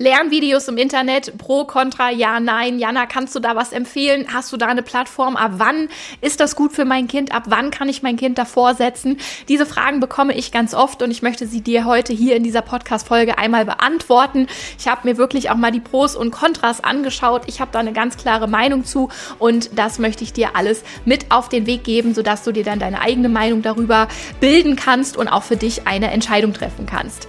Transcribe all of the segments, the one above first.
Lernvideos im Internet, pro, contra, ja, nein. Jana, kannst du da was empfehlen? Hast du da eine Plattform? Ab wann ist das gut für mein Kind? Ab wann kann ich mein Kind davor setzen? Diese Fragen bekomme ich ganz oft und ich möchte sie dir heute hier in dieser Podcast-Folge einmal beantworten. Ich habe mir wirklich auch mal die Pros und Kontras angeschaut. Ich habe da eine ganz klare Meinung zu und das möchte ich dir alles mit auf den Weg geben, sodass du dir dann deine eigene Meinung darüber bilden kannst und auch für dich eine Entscheidung treffen kannst.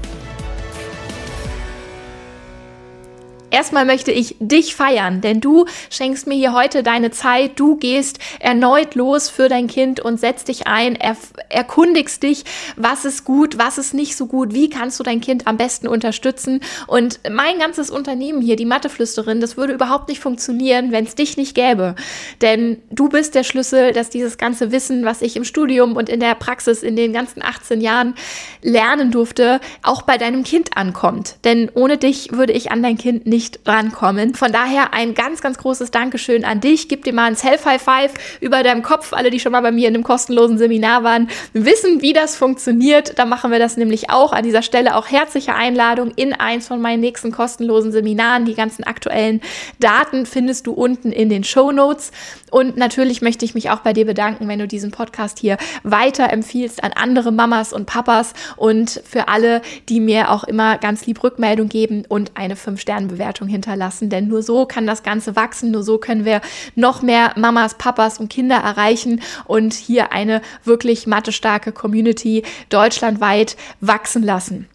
Erstmal möchte ich dich feiern, denn du schenkst mir hier heute deine Zeit. Du gehst erneut los für dein Kind und setzt dich ein, er, erkundigst dich, was ist gut, was ist nicht so gut, wie kannst du dein Kind am besten unterstützen. Und mein ganzes Unternehmen hier, die Matheflüsterin, das würde überhaupt nicht funktionieren, wenn es dich nicht gäbe. Denn du bist der Schlüssel, dass dieses ganze Wissen, was ich im Studium und in der Praxis in den ganzen 18 Jahren lernen durfte, auch bei deinem Kind ankommt. Denn ohne dich würde ich an dein Kind nicht nicht rankommen. Von daher ein ganz, ganz großes Dankeschön an dich. Gib dir mal ein Self-High-Five über deinem Kopf. Alle, die schon mal bei mir in einem kostenlosen Seminar waren, wissen, wie das funktioniert. Da machen wir das nämlich auch. An dieser Stelle auch herzliche Einladung in eins von meinen nächsten kostenlosen Seminaren. Die ganzen aktuellen Daten findest du unten in den Show Notes. Und natürlich möchte ich mich auch bei dir bedanken, wenn du diesen Podcast hier weiterempfiehlst an andere Mamas und Papas und für alle, die mir auch immer ganz lieb Rückmeldung geben und eine 5-Sterne-Bewertung Bewertung hinterlassen, denn nur so kann das Ganze wachsen, nur so können wir noch mehr Mamas, Papas und Kinder erreichen und hier eine wirklich mathestarke Community deutschlandweit wachsen lassen.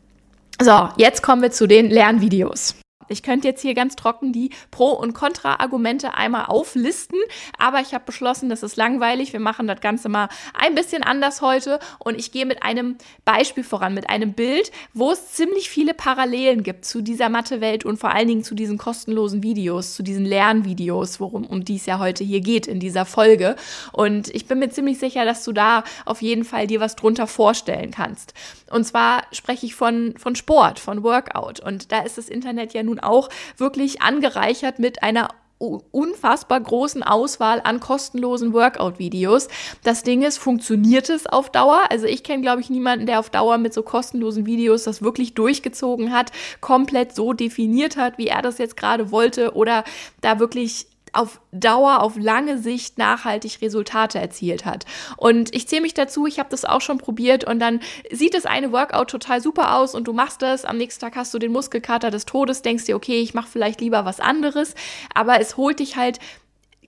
So, jetzt kommen wir zu den Lernvideos. Ich könnte jetzt hier ganz trocken die Pro- und Kontra-Argumente einmal auflisten, aber ich habe beschlossen, das ist langweilig. Wir machen das Ganze mal ein bisschen anders heute und ich gehe mit einem Beispiel voran, mit einem Bild, wo es ziemlich viele Parallelen gibt zu dieser Mathe-Welt und vor allen Dingen zu diesen kostenlosen Videos, zu diesen Lernvideos, worum um die es ja heute hier geht in dieser Folge. Und ich bin mir ziemlich sicher, dass du da auf jeden Fall dir was drunter vorstellen kannst. Und zwar spreche ich von, von Sport, von Workout. Und da ist das Internet ja nun nun auch wirklich angereichert mit einer unfassbar großen Auswahl an kostenlosen Workout-Videos. Das Ding ist, funktioniert es auf Dauer? Also ich kenne, glaube ich, niemanden, der auf Dauer mit so kostenlosen Videos das wirklich durchgezogen hat, komplett so definiert hat, wie er das jetzt gerade wollte oder da wirklich auf Dauer, auf lange Sicht nachhaltig Resultate erzielt hat. Und ich zähle mich dazu, ich habe das auch schon probiert und dann sieht das eine Workout total super aus und du machst das, am nächsten Tag hast du den Muskelkater des Todes, denkst dir, okay, ich mache vielleicht lieber was anderes, aber es holt dich halt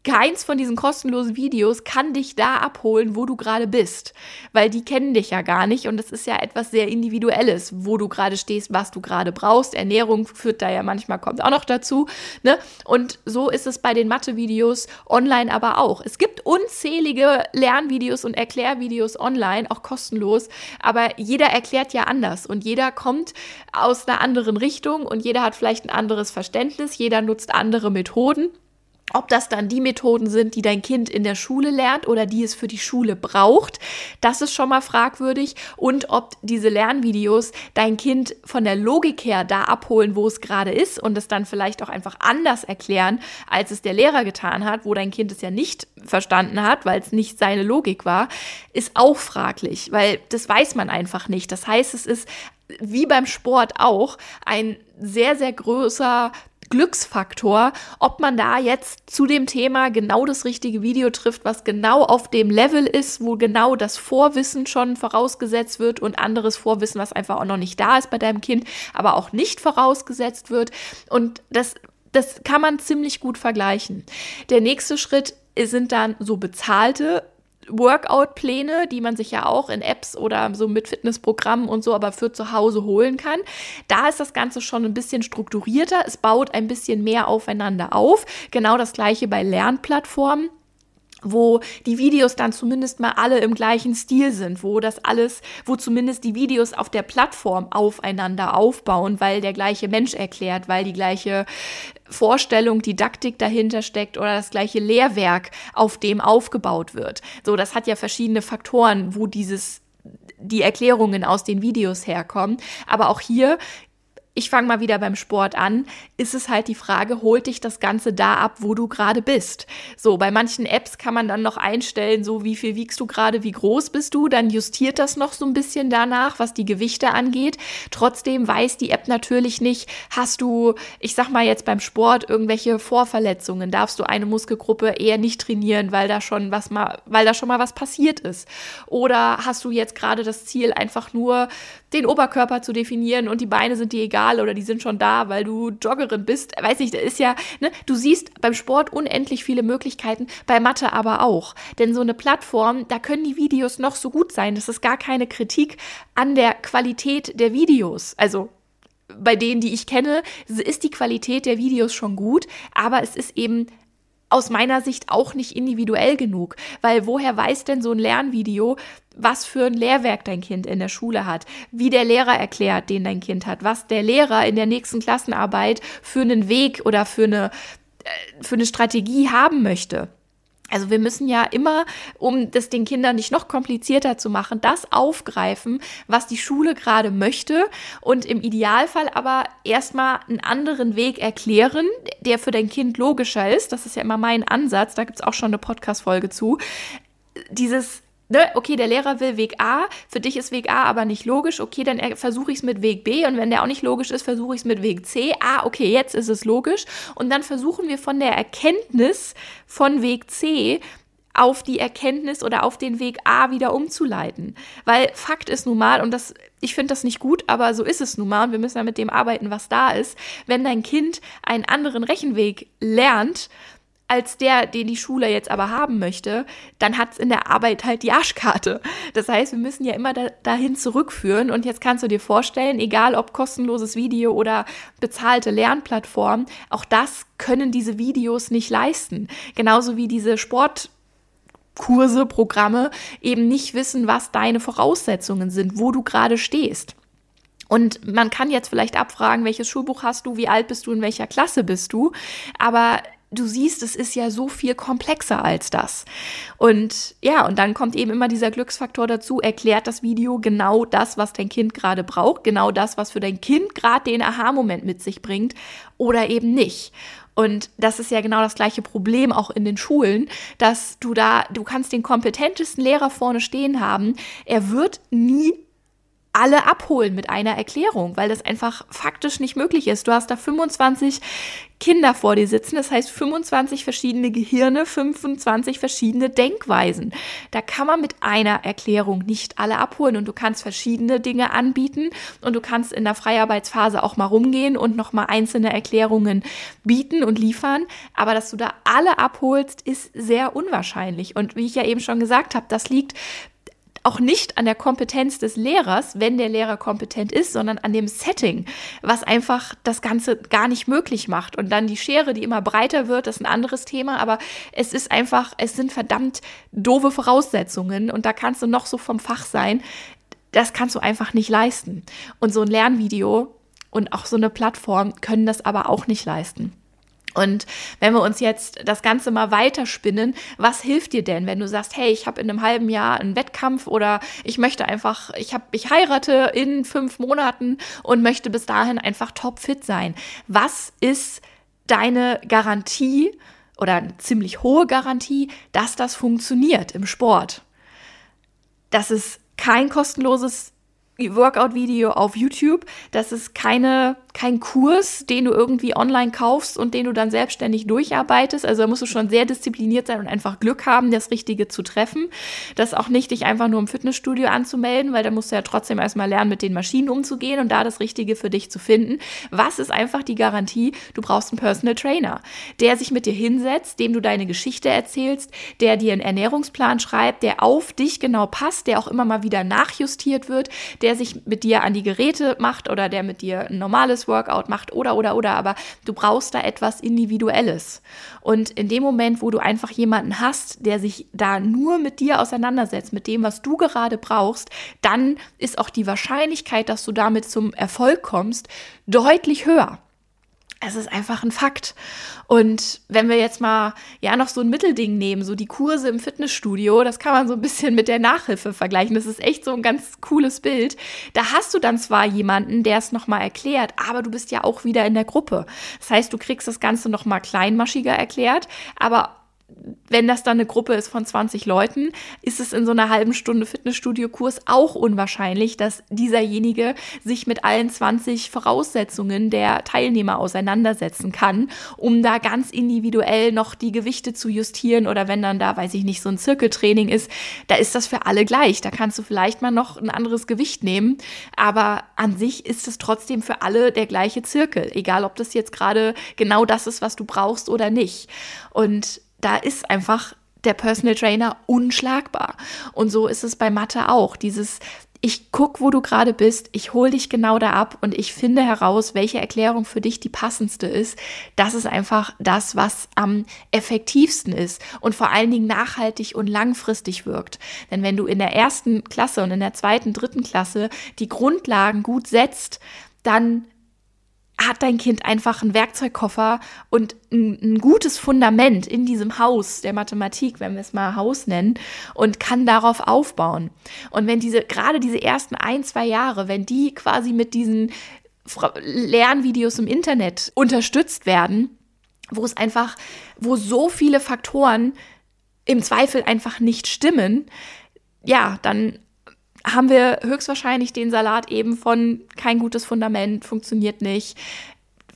keins von diesen kostenlosen Videos kann dich da abholen, wo du gerade bist, weil die kennen dich ja gar nicht und das ist ja etwas sehr individuelles, wo du gerade stehst, was du gerade brauchst. Ernährung führt da ja manchmal kommt auch noch dazu, ne? Und so ist es bei den Mathe-Videos online aber auch. Es gibt unzählige Lernvideos und Erklärvideos online, auch kostenlos, aber jeder erklärt ja anders und jeder kommt aus einer anderen Richtung und jeder hat vielleicht ein anderes Verständnis, jeder nutzt andere Methoden. Ob das dann die Methoden sind, die dein Kind in der Schule lernt oder die es für die Schule braucht, das ist schon mal fragwürdig. Und ob diese Lernvideos dein Kind von der Logik her da abholen, wo es gerade ist und es dann vielleicht auch einfach anders erklären, als es der Lehrer getan hat, wo dein Kind es ja nicht verstanden hat, weil es nicht seine Logik war, ist auch fraglich, weil das weiß man einfach nicht. Das heißt, es ist wie beim Sport auch ein sehr, sehr großer Glücksfaktor, ob man da jetzt zu dem Thema genau das richtige Video trifft, was genau auf dem Level ist, wo genau das Vorwissen schon vorausgesetzt wird und anderes Vorwissen, was einfach auch noch nicht da ist bei deinem Kind, aber auch nicht vorausgesetzt wird. Und das, das kann man ziemlich gut vergleichen. Der nächste Schritt sind dann so bezahlte Workout-Pläne, die man sich ja auch in Apps oder so mit Fitnessprogrammen und so, aber für zu Hause holen kann. Da ist das Ganze schon ein bisschen strukturierter. Es baut ein bisschen mehr aufeinander auf. Genau das gleiche bei Lernplattformen wo die Videos dann zumindest mal alle im gleichen Stil sind, wo das alles, wo zumindest die Videos auf der Plattform aufeinander aufbauen, weil der gleiche Mensch erklärt, weil die gleiche Vorstellung, Didaktik dahinter steckt oder das gleiche Lehrwerk auf dem aufgebaut wird. So, das hat ja verschiedene Faktoren, wo dieses die Erklärungen aus den Videos herkommen. Aber auch hier ich fange mal wieder beim Sport an, ist es halt die Frage, holt dich das Ganze da ab, wo du gerade bist. So, bei manchen Apps kann man dann noch einstellen, so wie viel wiegst du gerade, wie groß bist du, dann justiert das noch so ein bisschen danach, was die Gewichte angeht. Trotzdem weiß die App natürlich nicht, hast du, ich sag mal jetzt beim Sport irgendwelche Vorverletzungen, darfst du eine Muskelgruppe eher nicht trainieren, weil da schon was mal, weil da schon mal was passiert ist. Oder hast du jetzt gerade das Ziel, einfach nur den Oberkörper zu definieren und die Beine sind dir egal egal oder die sind schon da, weil du Joggerin bist. Weiß nicht, das ist ja, ne, du siehst beim Sport unendlich viele Möglichkeiten, bei Mathe aber auch. Denn so eine Plattform, da können die Videos noch so gut sein. Das ist gar keine Kritik an der Qualität der Videos. Also bei denen, die ich kenne, ist die Qualität der Videos schon gut, aber es ist eben aus meiner Sicht auch nicht individuell genug, weil woher weiß denn so ein Lernvideo, was für ein Lehrwerk dein Kind in der Schule hat, wie der Lehrer erklärt, den dein Kind hat, was der Lehrer in der nächsten Klassenarbeit für einen Weg oder für eine, äh, für eine Strategie haben möchte. Also wir müssen ja immer, um das den Kindern nicht noch komplizierter zu machen, das aufgreifen, was die Schule gerade möchte und im Idealfall aber erstmal einen anderen Weg erklären, der für dein Kind logischer ist. Das ist ja immer mein Ansatz, da gibt's auch schon eine Podcast-Folge zu. Dieses okay, der Lehrer will Weg A, für dich ist Weg A aber nicht logisch, okay, dann versuche ich es mit Weg B und wenn der auch nicht logisch ist, versuche ich es mit Weg C. Ah, okay, jetzt ist es logisch und dann versuchen wir von der Erkenntnis von Weg C auf die Erkenntnis oder auf den Weg A wieder umzuleiten. Weil Fakt ist nun mal, und das, ich finde das nicht gut, aber so ist es nun mal, und wir müssen ja mit dem arbeiten, was da ist. Wenn dein Kind einen anderen Rechenweg lernt, als der, den die Schule jetzt aber haben möchte, dann hat es in der Arbeit halt die Arschkarte. Das heißt, wir müssen ja immer da, dahin zurückführen. Und jetzt kannst du dir vorstellen, egal ob kostenloses Video oder bezahlte Lernplattform, auch das können diese Videos nicht leisten. Genauso wie diese Sport Kurse, Programme eben nicht wissen, was deine Voraussetzungen sind, wo du gerade stehst. Und man kann jetzt vielleicht abfragen, welches Schulbuch hast du, wie alt bist du, in welcher Klasse bist du. Aber du siehst, es ist ja so viel komplexer als das. Und ja, und dann kommt eben immer dieser Glücksfaktor dazu, erklärt das Video genau das, was dein Kind gerade braucht, genau das, was für dein Kind gerade den Aha-Moment mit sich bringt oder eben nicht. Und das ist ja genau das gleiche Problem auch in den Schulen, dass du da, du kannst den kompetentesten Lehrer vorne stehen haben, er wird nie alle abholen mit einer Erklärung, weil das einfach faktisch nicht möglich ist. Du hast da 25 Kinder vor dir sitzen, das heißt 25 verschiedene Gehirne, 25 verschiedene Denkweisen. Da kann man mit einer Erklärung nicht alle abholen und du kannst verschiedene Dinge anbieten und du kannst in der Freiarbeitsphase auch mal rumgehen und nochmal einzelne Erklärungen bieten und liefern, aber dass du da alle abholst, ist sehr unwahrscheinlich und wie ich ja eben schon gesagt habe, das liegt auch nicht an der Kompetenz des Lehrers, wenn der Lehrer kompetent ist, sondern an dem Setting, was einfach das Ganze gar nicht möglich macht. Und dann die Schere, die immer breiter wird, das ist ein anderes Thema, aber es ist einfach, es sind verdammt doofe Voraussetzungen und da kannst du noch so vom Fach sein. Das kannst du einfach nicht leisten. Und so ein Lernvideo und auch so eine Plattform können das aber auch nicht leisten. Und wenn wir uns jetzt das Ganze mal weiterspinnen, was hilft dir denn, wenn du sagst, hey, ich habe in einem halben Jahr einen Wettkampf oder ich möchte einfach, ich habe, ich heirate in fünf Monaten und möchte bis dahin einfach topfit sein. Was ist deine Garantie oder eine ziemlich hohe Garantie, dass das funktioniert im Sport? Das ist kein kostenloses Workout-Video auf YouTube. Das ist keine kein Kurs, den du irgendwie online kaufst und den du dann selbstständig durcharbeitest. Also da musst du schon sehr diszipliniert sein und einfach Glück haben, das Richtige zu treffen. Das auch nicht, dich einfach nur im Fitnessstudio anzumelden, weil da musst du ja trotzdem erstmal lernen, mit den Maschinen umzugehen und da das Richtige für dich zu finden. Was ist einfach die Garantie? Du brauchst einen Personal Trainer, der sich mit dir hinsetzt, dem du deine Geschichte erzählst, der dir einen Ernährungsplan schreibt, der auf dich genau passt, der auch immer mal wieder nachjustiert wird, der sich mit dir an die Geräte macht oder der mit dir ein normales Workout macht oder oder oder, aber du brauchst da etwas Individuelles. Und in dem Moment, wo du einfach jemanden hast, der sich da nur mit dir auseinandersetzt, mit dem, was du gerade brauchst, dann ist auch die Wahrscheinlichkeit, dass du damit zum Erfolg kommst, deutlich höher. Es ist einfach ein Fakt. Und wenn wir jetzt mal ja noch so ein Mittelding nehmen, so die Kurse im Fitnessstudio, das kann man so ein bisschen mit der Nachhilfe vergleichen. Das ist echt so ein ganz cooles Bild. Da hast du dann zwar jemanden, der es nochmal erklärt, aber du bist ja auch wieder in der Gruppe. Das heißt, du kriegst das Ganze nochmal kleinmaschiger erklärt, aber wenn das dann eine Gruppe ist von 20 Leuten, ist es in so einer halben Stunde Fitnessstudio-Kurs auch unwahrscheinlich, dass dieserjenige sich mit allen 20 Voraussetzungen der Teilnehmer auseinandersetzen kann, um da ganz individuell noch die Gewichte zu justieren oder wenn dann da, weiß ich nicht, so ein Zirkeltraining ist, da ist das für alle gleich. Da kannst du vielleicht mal noch ein anderes Gewicht nehmen, aber an sich ist es trotzdem für alle der gleiche Zirkel, egal ob das jetzt gerade genau das ist, was du brauchst oder nicht. Und da ist einfach der Personal Trainer unschlagbar. Und so ist es bei Mathe auch. Dieses, ich guck, wo du gerade bist, ich hole dich genau da ab und ich finde heraus, welche Erklärung für dich die passendste ist. Das ist einfach das, was am effektivsten ist und vor allen Dingen nachhaltig und langfristig wirkt. Denn wenn du in der ersten Klasse und in der zweiten, dritten Klasse die Grundlagen gut setzt, dann hat dein Kind einfach einen Werkzeugkoffer und ein, ein, gutes Fundament in diesem Haus der Mathematik, wenn wir es mal Haus nennen, und kann darauf aufbauen. Und wenn diese, gerade diese ersten ein, zwei Jahre, wenn die quasi mit diesen Lernvideos im Internet unterstützt werden, wo es einfach, wo so viele Faktoren im Zweifel einfach nicht stimmen, ja, dann haben wir höchstwahrscheinlich den Salat eben von kein gutes Fundament, funktioniert nicht,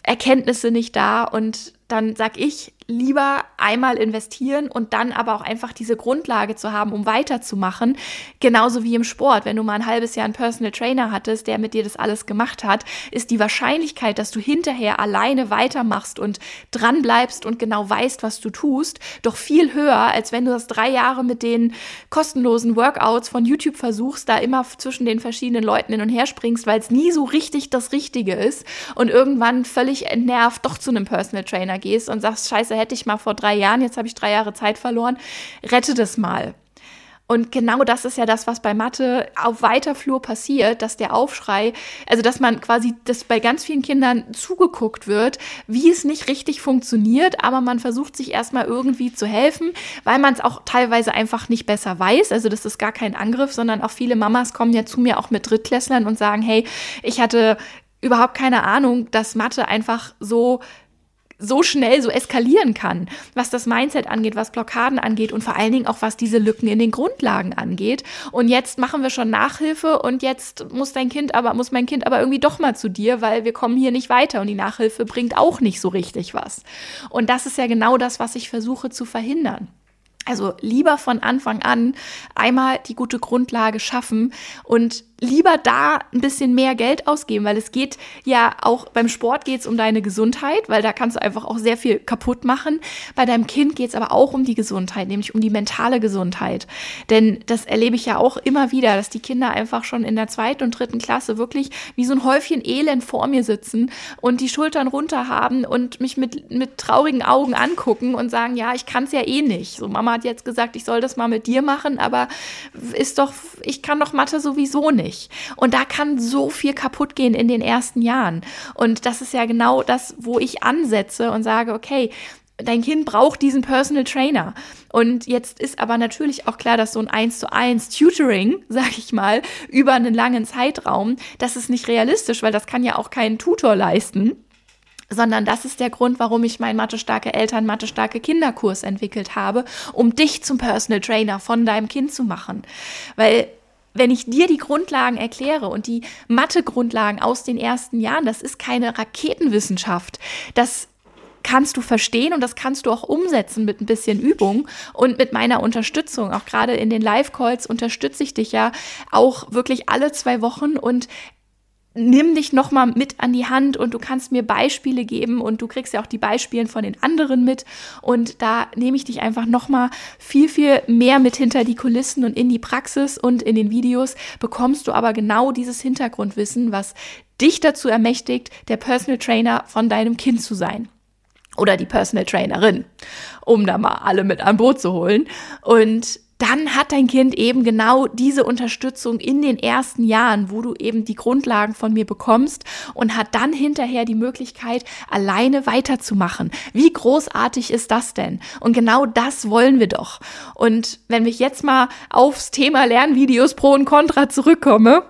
Erkenntnisse nicht da und dann sag ich, lieber einmal investieren und dann aber auch einfach diese Grundlage zu haben, um weiterzumachen. Genauso wie im Sport. Wenn du mal ein halbes Jahr einen Personal Trainer hattest, der mit dir das alles gemacht hat, ist die Wahrscheinlichkeit, dass du hinterher alleine weitermachst und dran bleibst und genau weißt, was du tust, doch viel höher, als wenn du das drei Jahre mit den kostenlosen Workouts von YouTube versuchst, da immer zwischen den verschiedenen Leuten hin und her springst, weil es nie so richtig das Richtige ist und irgendwann völlig entnervt doch zu einem Personal Trainer gehst und sagst, scheiße, hätte ich mal vor drei Jahren, jetzt habe ich drei Jahre Zeit verloren, rette das mal. Und genau das ist ja das, was bei Mathe auf weiter Flur passiert, dass der Aufschrei, also dass man quasi, dass bei ganz vielen Kindern zugeguckt wird, wie es nicht richtig funktioniert, aber man versucht sich erstmal irgendwie zu helfen, weil man es auch teilweise einfach nicht besser weiß. Also das ist gar kein Angriff, sondern auch viele Mamas kommen ja zu mir auch mit Drittklässlern und sagen, hey, ich hatte überhaupt keine Ahnung, dass Mathe einfach so so schnell so eskalieren kann, was das Mindset angeht, was Blockaden angeht und vor allen Dingen auch was diese Lücken in den Grundlagen angeht. Und jetzt machen wir schon Nachhilfe und jetzt muss dein Kind aber muss mein Kind aber irgendwie doch mal zu dir, weil wir kommen hier nicht weiter und die Nachhilfe bringt auch nicht so richtig was. Und das ist ja genau das, was ich versuche zu verhindern. Also lieber von Anfang an einmal die gute Grundlage schaffen und lieber da ein bisschen mehr Geld ausgeben, weil es geht ja auch beim Sport geht es um deine Gesundheit, weil da kannst du einfach auch sehr viel kaputt machen. Bei deinem Kind geht es aber auch um die Gesundheit, nämlich um die mentale Gesundheit. Denn das erlebe ich ja auch immer wieder, dass die Kinder einfach schon in der zweiten und dritten Klasse wirklich wie so ein Häufchen Elend vor mir sitzen und die Schultern runter haben und mich mit, mit traurigen Augen angucken und sagen, ja, ich kann es ja eh nicht. So, Mama hat jetzt gesagt, ich soll das mal mit dir machen, aber ist doch, ich kann doch Mathe sowieso nicht nicht. Und da kann so viel kaputt gehen in den ersten Jahren. Und das ist ja genau das, wo ich ansetze und sage, okay, dein Kind braucht diesen Personal Trainer. Und jetzt ist aber natürlich auch klar, dass so ein 1 zu 1 Tutoring, sag ich mal, über einen langen Zeitraum, das ist nicht realistisch, weil das kann ja auch kein Tutor leisten sondern das ist der Grund, warum ich meinen Mathe-starke Eltern, Mathe-starke Kinderkurs entwickelt habe, um dich zum Personal Trainer von deinem Kind zu machen. Weil wenn ich dir die Grundlagen erkläre und die Mathe-Grundlagen aus den ersten Jahren, das ist keine Raketenwissenschaft. Das kannst du verstehen und das kannst du auch umsetzen mit ein bisschen Übung und mit meiner Unterstützung. Auch gerade in den Live-Calls unterstütze ich dich ja auch wirklich alle zwei Wochen und nimm dich noch mal mit an die Hand und du kannst mir Beispiele geben und du kriegst ja auch die Beispiele von den anderen mit und da nehme ich dich einfach noch mal viel viel mehr mit hinter die Kulissen und in die Praxis und in den Videos bekommst du aber genau dieses Hintergrundwissen, was dich dazu ermächtigt, der Personal Trainer von deinem Kind zu sein oder die Personal Trainerin, um da mal alle mit an Boot zu holen. Und dann hat dein Kind eben genau diese Unterstützung in den ersten Jahren, wo du eben die Grundlagen von mir bekommst und hat dann hinterher die Möglichkeit, alleine weiterzumachen. Wie großartig ist das denn? Und genau das wollen wir doch. Und wenn ich jetzt mal aufs Thema Lernvideos Pro und Contra zurückkomme,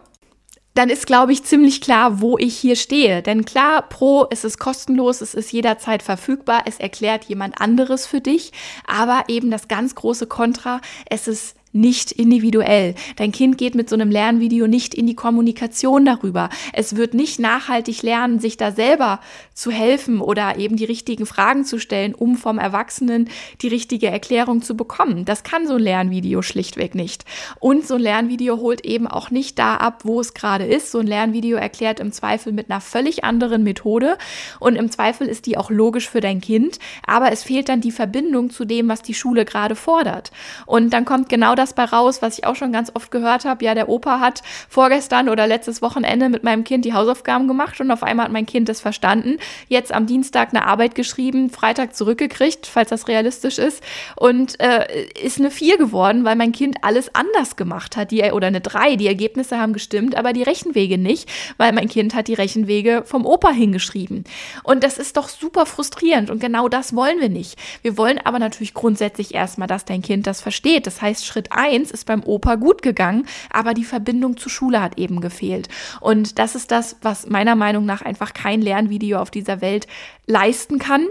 dann ist, glaube ich, ziemlich klar, wo ich hier stehe. Denn klar, Pro ist es kostenlos, es ist jederzeit verfügbar, es erklärt jemand anderes für dich, aber eben das ganz große Kontra, es ist nicht individuell. Dein Kind geht mit so einem Lernvideo nicht in die Kommunikation darüber. Es wird nicht nachhaltig lernen, sich da selber zu helfen oder eben die richtigen Fragen zu stellen, um vom Erwachsenen die richtige Erklärung zu bekommen. Das kann so ein Lernvideo schlichtweg nicht. Und so ein Lernvideo holt eben auch nicht da ab, wo es gerade ist. So ein Lernvideo erklärt im Zweifel mit einer völlig anderen Methode und im Zweifel ist die auch logisch für dein Kind, aber es fehlt dann die Verbindung zu dem, was die Schule gerade fordert. Und dann kommt genau das das bei raus, was ich auch schon ganz oft gehört habe. Ja, der Opa hat vorgestern oder letztes Wochenende mit meinem Kind die Hausaufgaben gemacht und auf einmal hat mein Kind das verstanden. Jetzt am Dienstag eine Arbeit geschrieben, Freitag zurückgekriegt, falls das realistisch ist, und äh, ist eine 4 geworden, weil mein Kind alles anders gemacht hat. Die, oder eine 3. Die Ergebnisse haben gestimmt, aber die Rechenwege nicht, weil mein Kind hat die Rechenwege vom Opa hingeschrieben. Und das ist doch super frustrierend und genau das wollen wir nicht. Wir wollen aber natürlich grundsätzlich erstmal, dass dein Kind das versteht. Das heißt, Schritt 1 ist beim Opa gut gegangen, aber die Verbindung zur Schule hat eben gefehlt. Und das ist das, was meiner Meinung nach einfach kein Lernvideo auf dieser Welt leisten kann.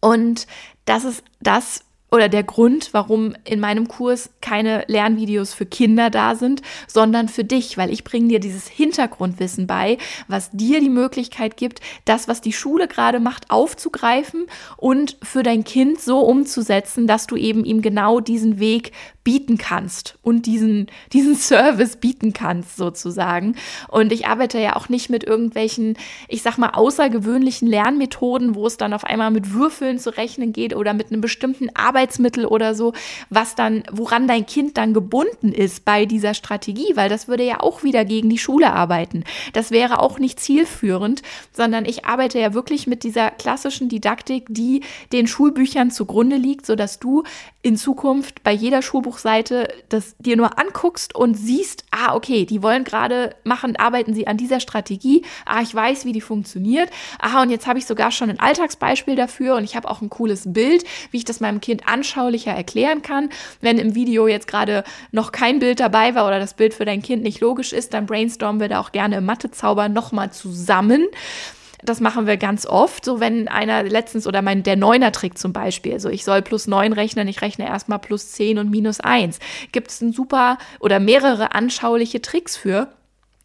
Und das ist das, oder der Grund, warum in meinem Kurs keine Lernvideos für Kinder da sind, sondern für dich, weil ich bringe dir dieses Hintergrundwissen bei, was dir die Möglichkeit gibt, das, was die Schule gerade macht, aufzugreifen und für dein Kind so umzusetzen, dass du eben ihm genau diesen Weg bieten kannst und diesen, diesen Service bieten kannst sozusagen. Und ich arbeite ja auch nicht mit irgendwelchen, ich sag mal, außergewöhnlichen Lernmethoden, wo es dann auf einmal mit Würfeln zu rechnen geht oder mit einem bestimmten Arbeitsmittel oder so, was dann, woran dein Kind dann gebunden ist bei dieser Strategie, weil das würde ja auch wieder gegen die Schule arbeiten. Das wäre auch nicht zielführend, sondern ich arbeite ja wirklich mit dieser klassischen Didaktik, die den Schulbüchern zugrunde liegt, sodass du in Zukunft bei jeder Schulbuchseite das dir nur anguckst und siehst, ah, okay, die wollen gerade machen, arbeiten sie an dieser Strategie. Ah, ich weiß, wie die funktioniert. Aha, und jetzt habe ich sogar schon ein Alltagsbeispiel dafür und ich habe auch ein cooles Bild, wie ich das meinem Kind anschaulicher erklären kann. Wenn im Video jetzt gerade noch kein Bild dabei war oder das Bild für dein Kind nicht logisch ist, dann brainstormen wir da auch gerne im Mathezauber nochmal zusammen das machen wir ganz oft. So, wenn einer letztens oder mein, der Neuner-Trick zum Beispiel, so ich soll plus neun rechnen, ich rechne erstmal plus zehn und minus eins. Gibt es ein super oder mehrere anschauliche Tricks für.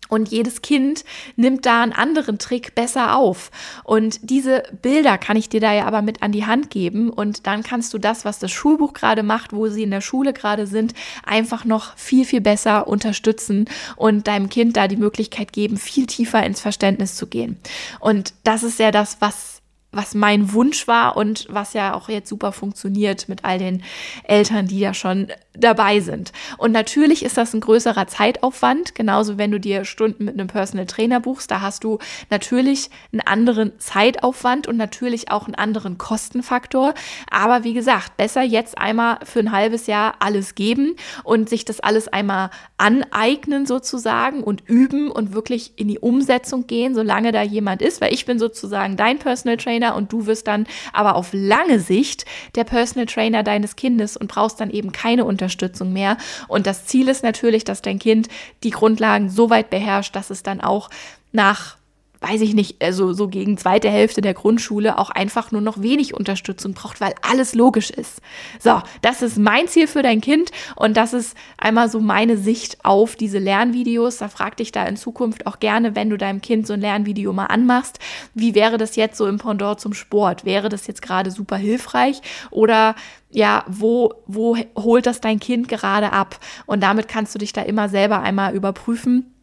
Und jedes Kind nimmt da einen anderen Trick besser auf. Und diese Bilder kann ich dir da ja aber mit an die Hand geben. Und dann kannst du das, was das Schulbuch gerade macht, wo sie in der Schule gerade sind, einfach noch viel, viel besser unterstützen und deinem Kind da die Möglichkeit geben, viel tiefer ins Verständnis zu gehen. Und das ist ja das, was was mein Wunsch war und was ja auch jetzt super funktioniert mit all den Eltern, die ja schon dabei sind. Und natürlich ist das ein größerer Zeitaufwand, genauso wenn du dir Stunden mit einem Personal Trainer buchst, da hast du natürlich einen anderen Zeitaufwand und natürlich auch einen anderen Kostenfaktor. Aber wie gesagt, besser jetzt einmal für ein halbes Jahr alles geben und sich das alles einmal aneignen sozusagen und üben und wirklich in die Umsetzung gehen, solange da jemand ist, weil ich bin sozusagen dein Personal Trainer Trainer und du wirst dann aber auf lange Sicht der Personal Trainer deines Kindes und brauchst dann eben keine Unterstützung mehr. Und das Ziel ist natürlich, dass dein Kind die Grundlagen so weit beherrscht, dass es dann auch nach weiß ich nicht, also so gegen zweite Hälfte der Grundschule auch einfach nur noch wenig Unterstützung braucht, weil alles logisch ist. So, das ist mein Ziel für dein Kind und das ist einmal so meine Sicht auf diese Lernvideos. Da frag dich da in Zukunft auch gerne, wenn du deinem Kind so ein Lernvideo mal anmachst, wie wäre das jetzt so im Pendant zum Sport? Wäre das jetzt gerade super hilfreich oder ja, wo, wo holt das dein Kind gerade ab? Und damit kannst du dich da immer selber einmal überprüfen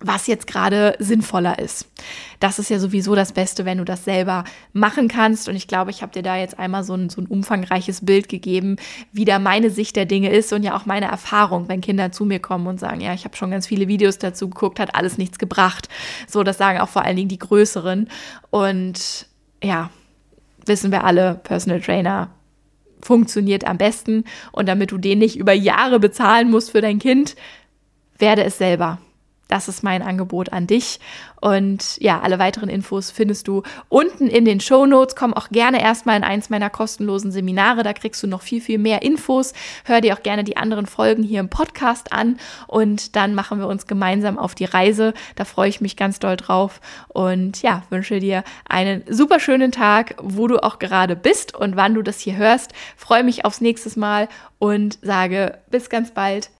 was jetzt gerade sinnvoller ist. Das ist ja sowieso das Beste, wenn du das selber machen kannst. Und ich glaube, ich habe dir da jetzt einmal so ein, so ein umfangreiches Bild gegeben, wie da meine Sicht der Dinge ist und ja auch meine Erfahrung, wenn Kinder zu mir kommen und sagen, ja, ich habe schon ganz viele Videos dazu geguckt, hat alles nichts gebracht. So, das sagen auch vor allen Dingen die Größeren. Und ja, wissen wir alle, Personal Trainer funktioniert am besten. Und damit du den nicht über Jahre bezahlen musst für dein Kind, werde es selber. Das ist mein Angebot an dich. Und ja, alle weiteren Infos findest du unten in den Show Notes. Komm auch gerne erstmal in eins meiner kostenlosen Seminare. Da kriegst du noch viel, viel mehr Infos. Hör dir auch gerne die anderen Folgen hier im Podcast an. Und dann machen wir uns gemeinsam auf die Reise. Da freue ich mich ganz doll drauf. Und ja, wünsche dir einen super schönen Tag, wo du auch gerade bist und wann du das hier hörst. Freue mich aufs nächste Mal und sage bis ganz bald